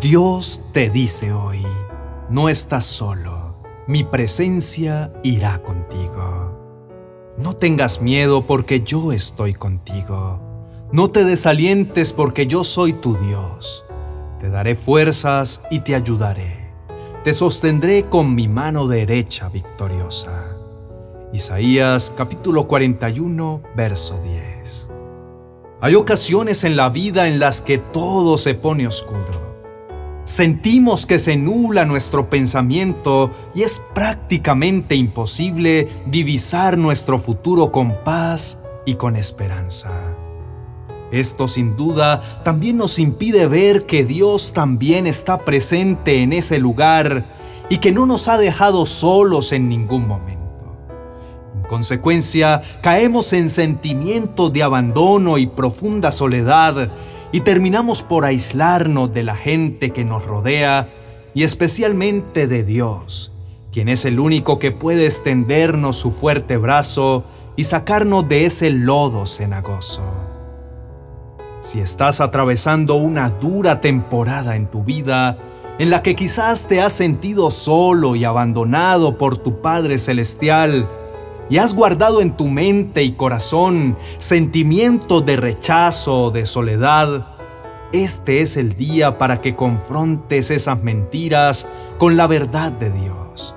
Dios te dice hoy, no estás solo, mi presencia irá contigo. No tengas miedo porque yo estoy contigo. No te desalientes porque yo soy tu Dios. Te daré fuerzas y te ayudaré. Te sostendré con mi mano derecha victoriosa. Isaías capítulo 41, verso 10. Hay ocasiones en la vida en las que todo se pone oscuro sentimos que se nula nuestro pensamiento y es prácticamente imposible divisar nuestro futuro con paz y con esperanza. Esto sin duda también nos impide ver que Dios también está presente en ese lugar y que no nos ha dejado solos en ningún momento. En consecuencia, caemos en sentimientos de abandono y profunda soledad y terminamos por aislarnos de la gente que nos rodea y especialmente de Dios, quien es el único que puede extendernos su fuerte brazo y sacarnos de ese lodo cenagoso. Si estás atravesando una dura temporada en tu vida, en la que quizás te has sentido solo y abandonado por tu Padre Celestial, y has guardado en tu mente y corazón sentimientos de rechazo de soledad, este es el día para que confrontes esas mentiras con la verdad de Dios.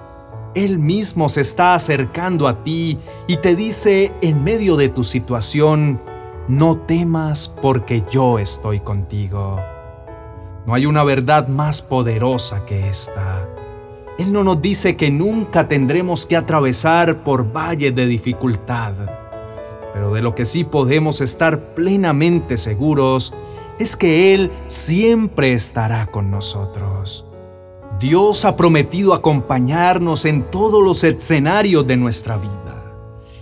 Él mismo se está acercando a ti y te dice en medio de tu situación, no temas porque yo estoy contigo. No hay una verdad más poderosa que esta. Él no nos dice que nunca tendremos que atravesar por valles de dificultad, pero de lo que sí podemos estar plenamente seguros es que Él siempre estará con nosotros. Dios ha prometido acompañarnos en todos los escenarios de nuestra vida.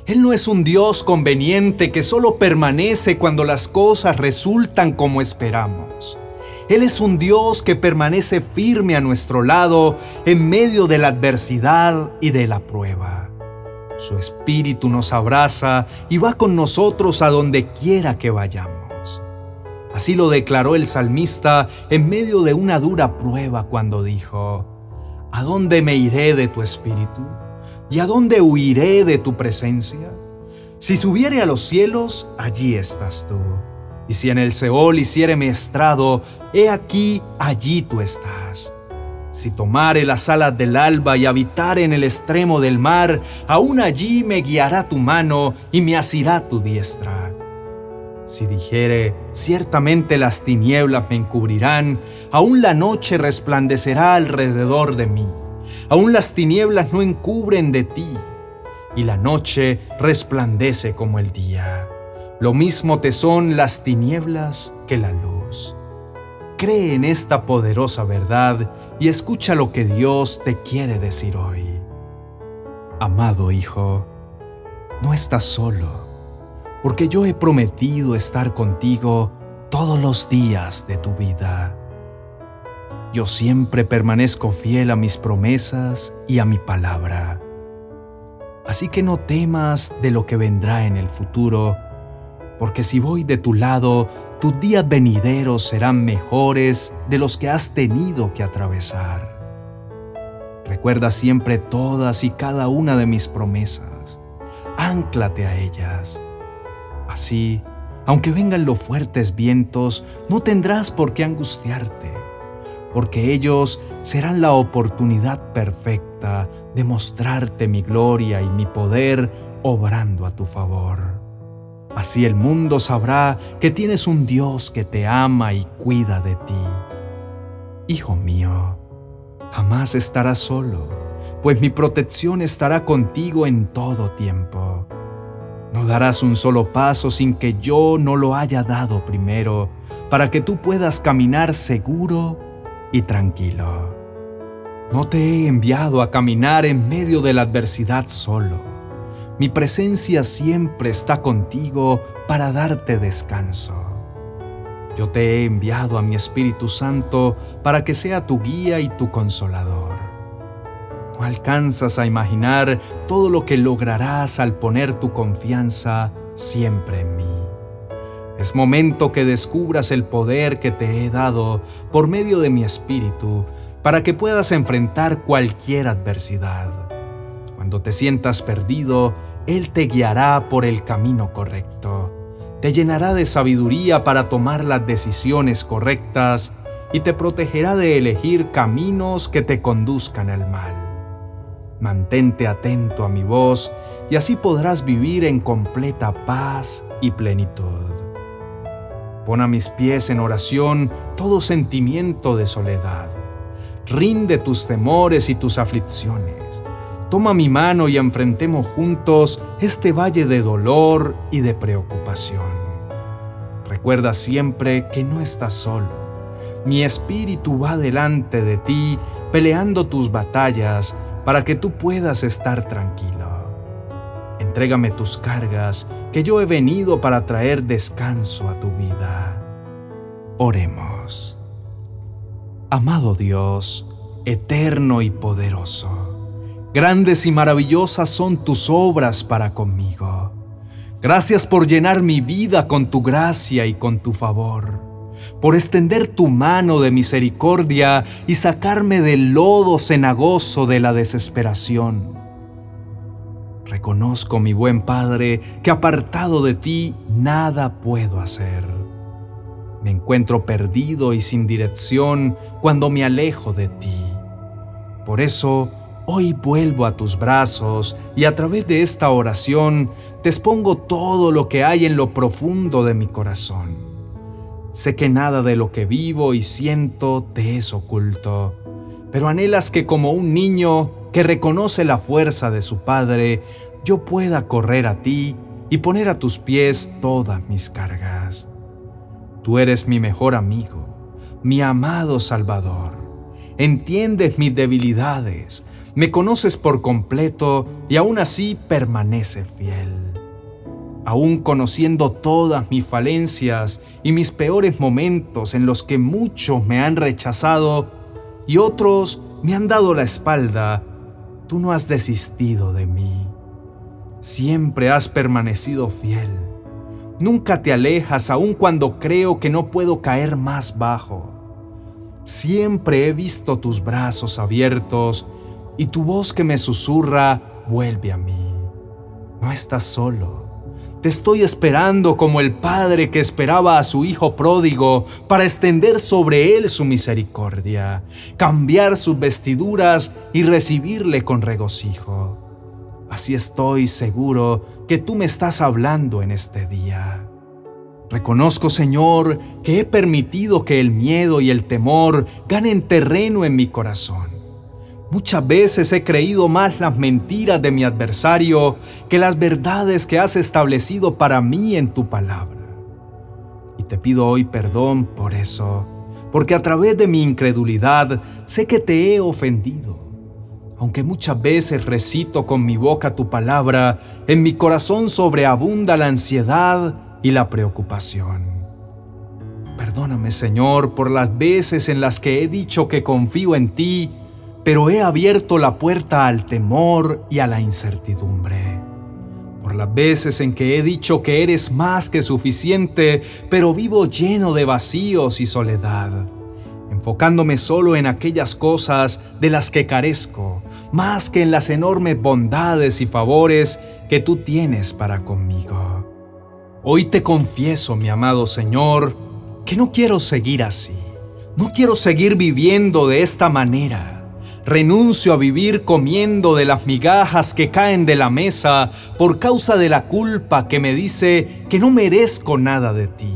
Él no es un Dios conveniente que solo permanece cuando las cosas resultan como esperamos. Él es un Dios que permanece firme a nuestro lado en medio de la adversidad y de la prueba. Su espíritu nos abraza y va con nosotros a donde quiera que vayamos. Así lo declaró el salmista en medio de una dura prueba cuando dijo, ¿A dónde me iré de tu espíritu? ¿Y a dónde huiré de tu presencia? Si subiere a los cielos, allí estás tú y si en el Seol hiciere mi estrado, he aquí, allí tú estás. Si tomare las alas del alba y habitare en el extremo del mar, aún allí me guiará tu mano y me asirá tu diestra. Si dijere, ciertamente las tinieblas me encubrirán, aún la noche resplandecerá alrededor de mí, aún las tinieblas no encubren de ti, y la noche resplandece como el día. Lo mismo te son las tinieblas que la luz. Cree en esta poderosa verdad y escucha lo que Dios te quiere decir hoy. Amado Hijo, no estás solo, porque yo he prometido estar contigo todos los días de tu vida. Yo siempre permanezco fiel a mis promesas y a mi palabra. Así que no temas de lo que vendrá en el futuro, porque si voy de tu lado, tus días venideros serán mejores de los que has tenido que atravesar. Recuerda siempre todas y cada una de mis promesas. Ánclate a ellas. Así, aunque vengan los fuertes vientos, no tendrás por qué angustiarte, porque ellos serán la oportunidad perfecta de mostrarte mi gloria y mi poder obrando a tu favor. Así el mundo sabrá que tienes un Dios que te ama y cuida de ti. Hijo mío, jamás estarás solo, pues mi protección estará contigo en todo tiempo. No darás un solo paso sin que yo no lo haya dado primero, para que tú puedas caminar seguro y tranquilo. No te he enviado a caminar en medio de la adversidad solo mi presencia siempre está contigo para darte descanso. Yo te he enviado a mi Espíritu Santo para que sea tu guía y tu consolador. No alcanzas a imaginar todo lo que lograrás al poner tu confianza siempre en mí. Es momento que descubras el poder que te he dado por medio de mi espíritu para que puedas enfrentar cualquier adversidad. Cuando te sientas perdido, Él te guiará por el camino correcto. Te llenará de sabiduría para tomar las decisiones correctas y te protegerá de elegir caminos que te conduzcan al mal. Mantente atento a mi voz y así podrás vivir en completa paz y plenitud. Pon a mis pies en oración todo sentimiento de soledad. Rinde tus temores y tus aflicciones. Toma mi mano y enfrentemos juntos este valle de dolor y de preocupación. Recuerda siempre que no estás solo mi espíritu va delante de ti, peleando tus batallas, para que tú puedas estar tranquilo. Entrégame tus cargas, que yo he venido para traer descanso a tu vida. Oremos. Amado Dios, eterno y poderoso, grandes y maravillosas son tus obras para conmigo. Gracias por llenar mi vida con tu gracia y con tu favor por extender tu mano de misericordia y sacarme del lodo cenagoso de la desesperación. Reconozco, mi buen Padre, que apartado de ti nada puedo hacer. Me encuentro perdido y sin dirección cuando me alejo de ti. Por eso, hoy vuelvo a tus brazos y a través de esta oración te expongo todo lo que hay en lo profundo de mi corazón Sé que nada de lo que vivo y siento te es oculto, pero anhelas que como un niño que reconoce la fuerza de su padre, yo pueda correr a ti y poner a tus pies todas mis cargas. Tú eres mi mejor amigo, mi amado Salvador. Entiendes mis debilidades, me conoces por completo y aún así permanece fiel aún conociendo todas mis falencias y mis peores momentos en los que muchos me han rechazado y otros me han dado la espalda, tú no has desistido de mí. Siempre has permanecido fiel. Nunca te alejas aun cuando creo que no puedo caer más bajo. Siempre he visto tus brazos abiertos y tu voz que me susurra, vuelve a mí. No estás solo te estoy esperando como el Padre que esperaba a su Hijo pródigo para extender sobre él su misericordia, cambiar sus vestiduras y recibirle con regocijo. Así estoy seguro que tú me estás hablando en este día. Reconozco, Señor, que he permitido que el miedo y el temor ganen terreno en mi corazón Muchas veces he creído más las mentiras de mi adversario que las verdades que has establecido para mí en tu palabra. Y te pido hoy perdón por eso, porque a través de mi incredulidad sé que te he ofendido. Aunque muchas veces recito con mi boca tu palabra, en mi corazón sobreabunda la ansiedad y la preocupación. Perdóname, Señor, por las veces en las que he dicho que confío en ti pero he abierto la puerta al temor y a la incertidumbre. Por las veces en que he dicho que eres más que suficiente, pero vivo lleno de vacíos y soledad, enfocándome solo en aquellas cosas de las que carezco, más que en las enormes bondades y favores que tú tienes para conmigo. Hoy te confieso, mi amado Señor, que no quiero seguir así. No quiero seguir viviendo de esta manera Renuncio a vivir comiendo de las migajas que caen de la mesa por causa de la culpa que me dice que no merezco nada de ti.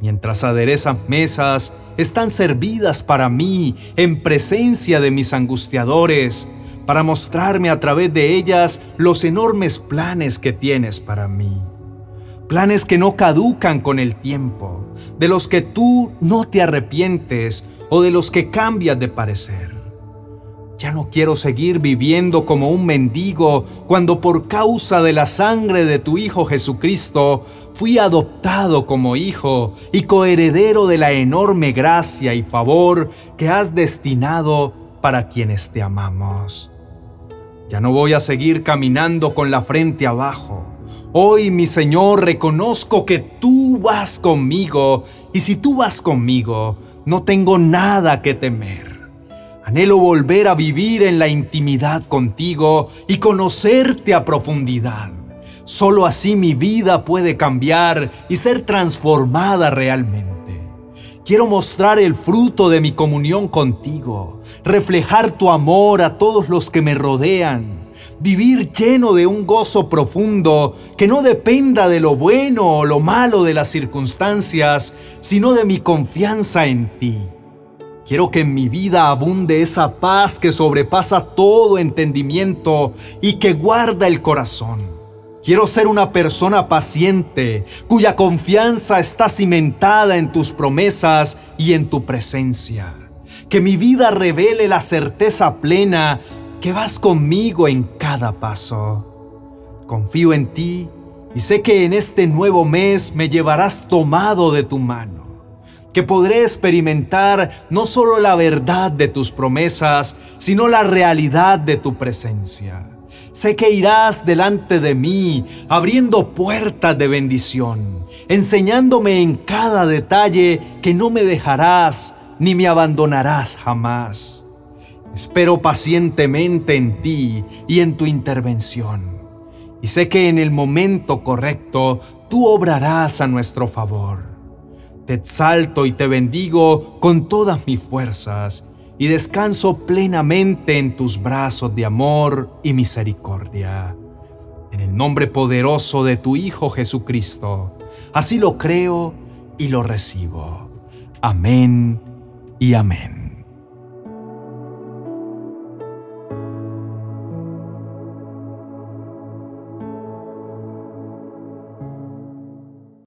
Mientras aderezas mesas están servidas para mí en presencia de mis angustiadores, para mostrarme a través de ellas los enormes planes que tienes para mí. Planes que no caducan con el tiempo, de los que tú no te arrepientes o de los que cambias de parecer. Ya no quiero seguir viviendo como un mendigo cuando por causa de la sangre de tu Hijo Jesucristo fui adoptado como hijo y coheredero de la enorme gracia y favor que has destinado para quienes te amamos. Ya no voy a seguir caminando con la frente abajo, Hoy, mi Señor, reconozco que tú vas conmigo y si tú vas conmigo, no tengo nada que temer. Anhelo volver a vivir en la intimidad contigo y conocerte a profundidad. Solo así mi vida puede cambiar y ser transformada realmente. Quiero mostrar el fruto de mi comunión contigo, reflejar tu amor a todos los que me rodean, vivir lleno de un gozo profundo que no dependa de lo bueno o lo malo de las circunstancias, sino de mi confianza en ti. Quiero que en mi vida abunde esa paz que sobrepasa todo entendimiento y que guarda el corazón. Quiero ser una persona paciente, cuya confianza está cimentada en tus promesas y en tu presencia. Que mi vida revele la certeza plena que vas conmigo en cada paso. Confío en ti y sé que en este nuevo mes me llevarás tomado de tu mano. Que podré experimentar no solo la verdad de tus promesas, sino la realidad de tu presencia Sé que irás delante de mí, abriendo puertas de bendición, enseñándome en cada detalle que no me dejarás ni me abandonarás jamás. Espero pacientemente en ti y en tu intervención. Y sé que en el momento correcto tú obrarás a nuestro favor. Te exalto y te bendigo con todas mis fuerzas y descanso plenamente en tus brazos de amor y misericordia. En el nombre poderoso de tu Hijo Jesucristo, así lo creo y lo recibo. Amén y amén.